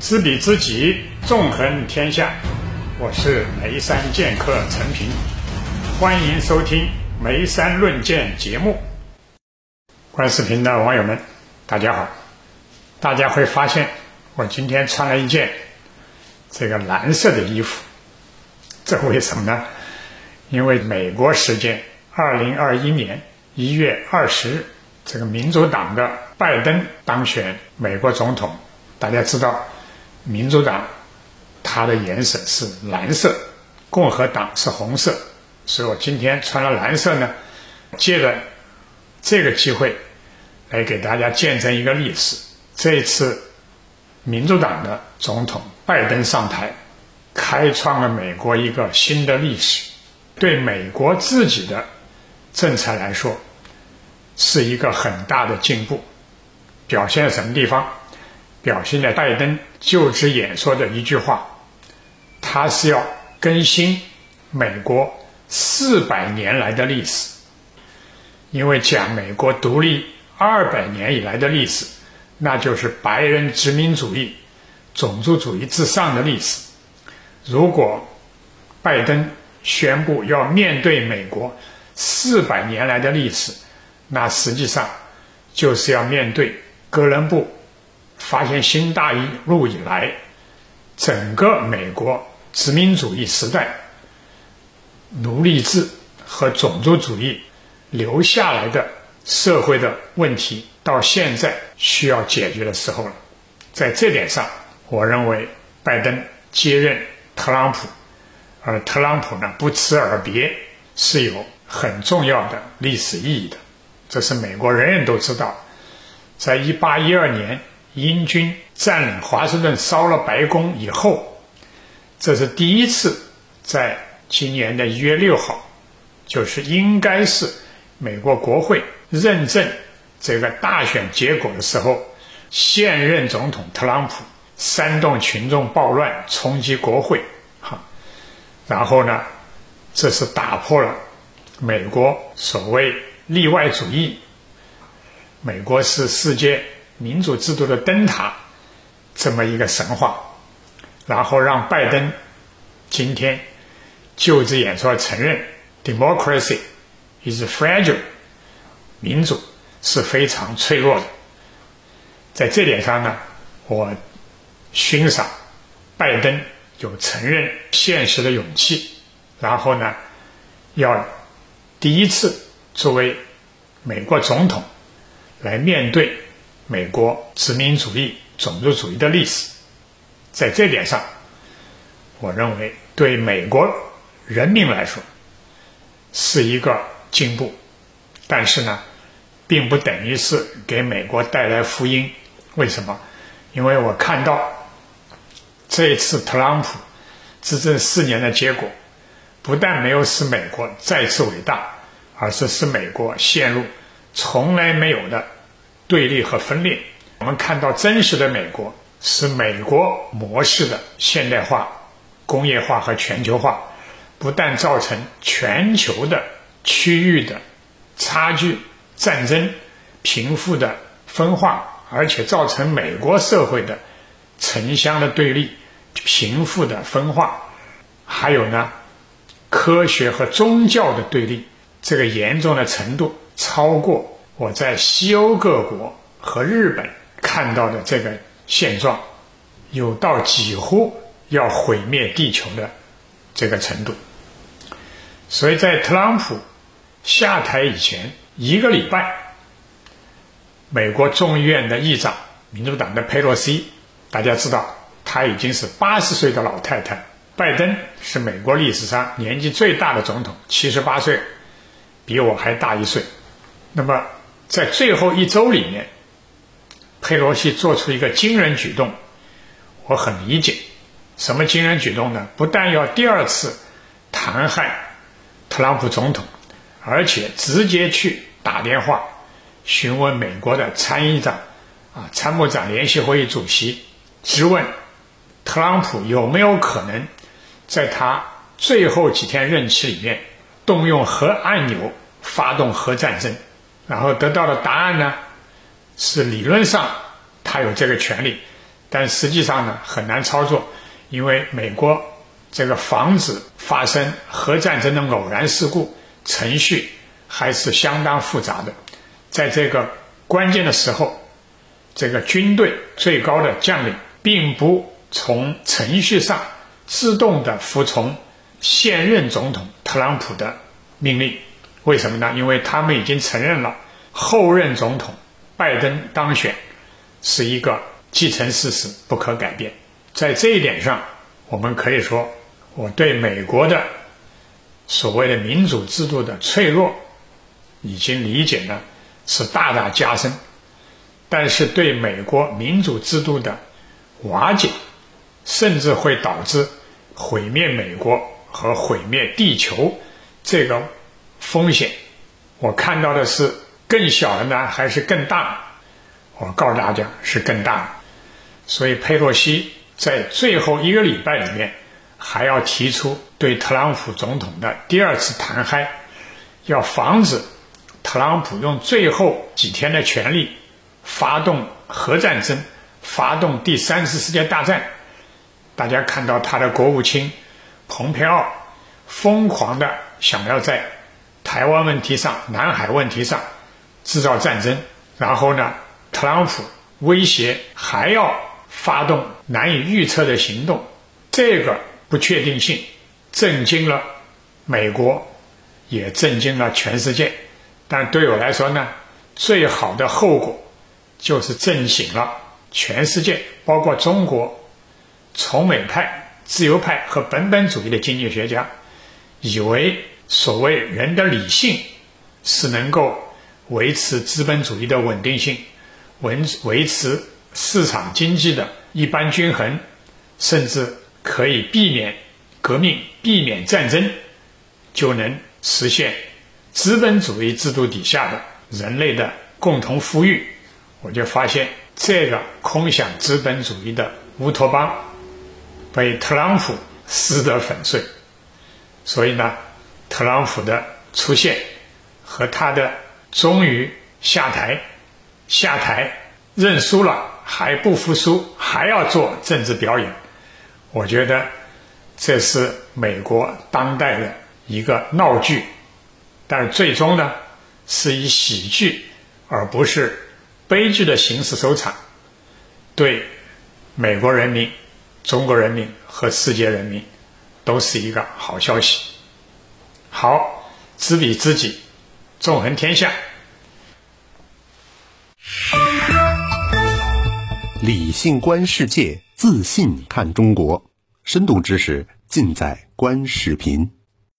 知彼知己，纵横天下。我是眉山剑客陈平，欢迎收听《眉山论剑》节目。观视频的网友们，大家好！大家会发现，我今天穿了一件这个蓝色的衣服，这为什么呢？因为美国时间二零二一年一月二十日，这个民主党的拜登当选美国总统。大家知道，民主党。它的颜色是蓝色，共和党是红色，所以我今天穿了蓝色呢，借着这个机会来给大家见证一个历史。这一次，民主党的总统拜登上台，开创了美国一个新的历史，对美国自己的政策来说，是一个很大的进步。表现在什么地方？表现在拜登就职演说的一句话。他是要更新美国四百年来的历史，因为讲美国独立二百年以来的历史，那就是白人殖民主义、种族主义至上的历史。如果拜登宣布要面对美国四百年来的历史，那实际上就是要面对哥伦布发现新大陆以来整个美国。殖民主义时代、奴隶制和种族主义留下来的社会的问题，到现在需要解决的时候了。在这点上，我认为拜登接任特朗普，而特朗普呢不辞而别，是有很重要的历史意义的。这是美国人人都知道，在一八一二年英军占领华盛顿、烧了白宫以后。这是第一次，在今年的一月六号，就是应该是美国国会认证这个大选结果的时候，现任总统特朗普煽动群众暴乱，冲击国会，哈，然后呢，这是打破了美国所谓例外主义，美国是世界民主制度的灯塔，这么一个神话。然后让拜登今天就职演说承认，democracy is fragile，民主是非常脆弱的。在这点上呢，我欣赏拜登有承认现实的勇气，然后呢，要第一次作为美国总统来面对美国殖民主义、种族主义的历史。在这点上，我认为对美国人民来说是一个进步，但是呢，并不等于是给美国带来福音。为什么？因为我看到这一次特朗普执政四年的结果，不但没有使美国再次伟大，而是使美国陷入从来没有的对立和分裂。我们看到真实的美国。是美国模式的现代化、工业化和全球化，不但造成全球的区域的差距、战争、贫富的分化，而且造成美国社会的城乡的对立、贫富的分化，还有呢，科学和宗教的对立，这个严重的程度超过我在西欧各国和日本看到的这个。现状有到几乎要毁灭地球的这个程度，所以在特朗普下台以前一个礼拜，美国众议院的议长民主党的佩洛西，大家知道她已经是八十岁的老太太，拜登是美国历史上年纪最大的总统，七十八岁，比我还大一岁。那么在最后一周里面。佩洛西做出一个惊人举动，我很理解。什么惊人举动呢？不但要第二次弹劾特朗普总统，而且直接去打电话询问美国的参议长、啊参谋长联席会议主席，质问特朗普有没有可能在他最后几天任期里面动用核按钮发动核战争。然后得到的答案呢？是理论上他有这个权利，但实际上呢很难操作，因为美国这个防止发生核战争的偶然事故程序还是相当复杂的，在这个关键的时候，这个军队最高的将领并不从程序上自动的服从现任总统特朗普的命令，为什么呢？因为他们已经承认了后任总统。拜登当选是一个既成事实，不可改变。在这一点上，我们可以说，我对美国的所谓的民主制度的脆弱已经理解呢是大大加深。但是，对美国民主制度的瓦解，甚至会导致毁灭美国和毁灭地球这个风险，我看到的是。更小的呢，还是更大？我告诉大家是更大的。所以佩洛西在最后一个礼拜里面，还要提出对特朗普总统的第二次弹劾，要防止特朗普用最后几天的权力发动核战争，发动第三次世界大战。大家看到他的国务卿蓬佩奥疯狂的想要在台湾问题上、南海问题上。制造战争，然后呢，特朗普威胁还要发动难以预测的行动，这个不确定性震惊了美国，也震惊了全世界。但对我来说呢，最好的后果就是震醒了全世界，包括中国从美派、自由派和本本主义的经济学家，以为所谓人的理性是能够。维持资本主义的稳定性，维维持市场经济的一般均衡，甚至可以避免革命、避免战争，就能实现资本主义制度底下的人类的共同富裕。我就发现这个空想资本主义的乌托邦被特朗普撕得粉碎。所以呢，特朗普的出现和他的。终于下台，下台认输了，还不服输，还要做政治表演。我觉得这是美国当代的一个闹剧，但最终呢，是以喜剧而不是悲剧的形式收场，对美国人民、中国人民和世界人民都是一个好消息。好，知彼知己。纵横天下，理性观世界，自信看中国，深度知识尽在观视频。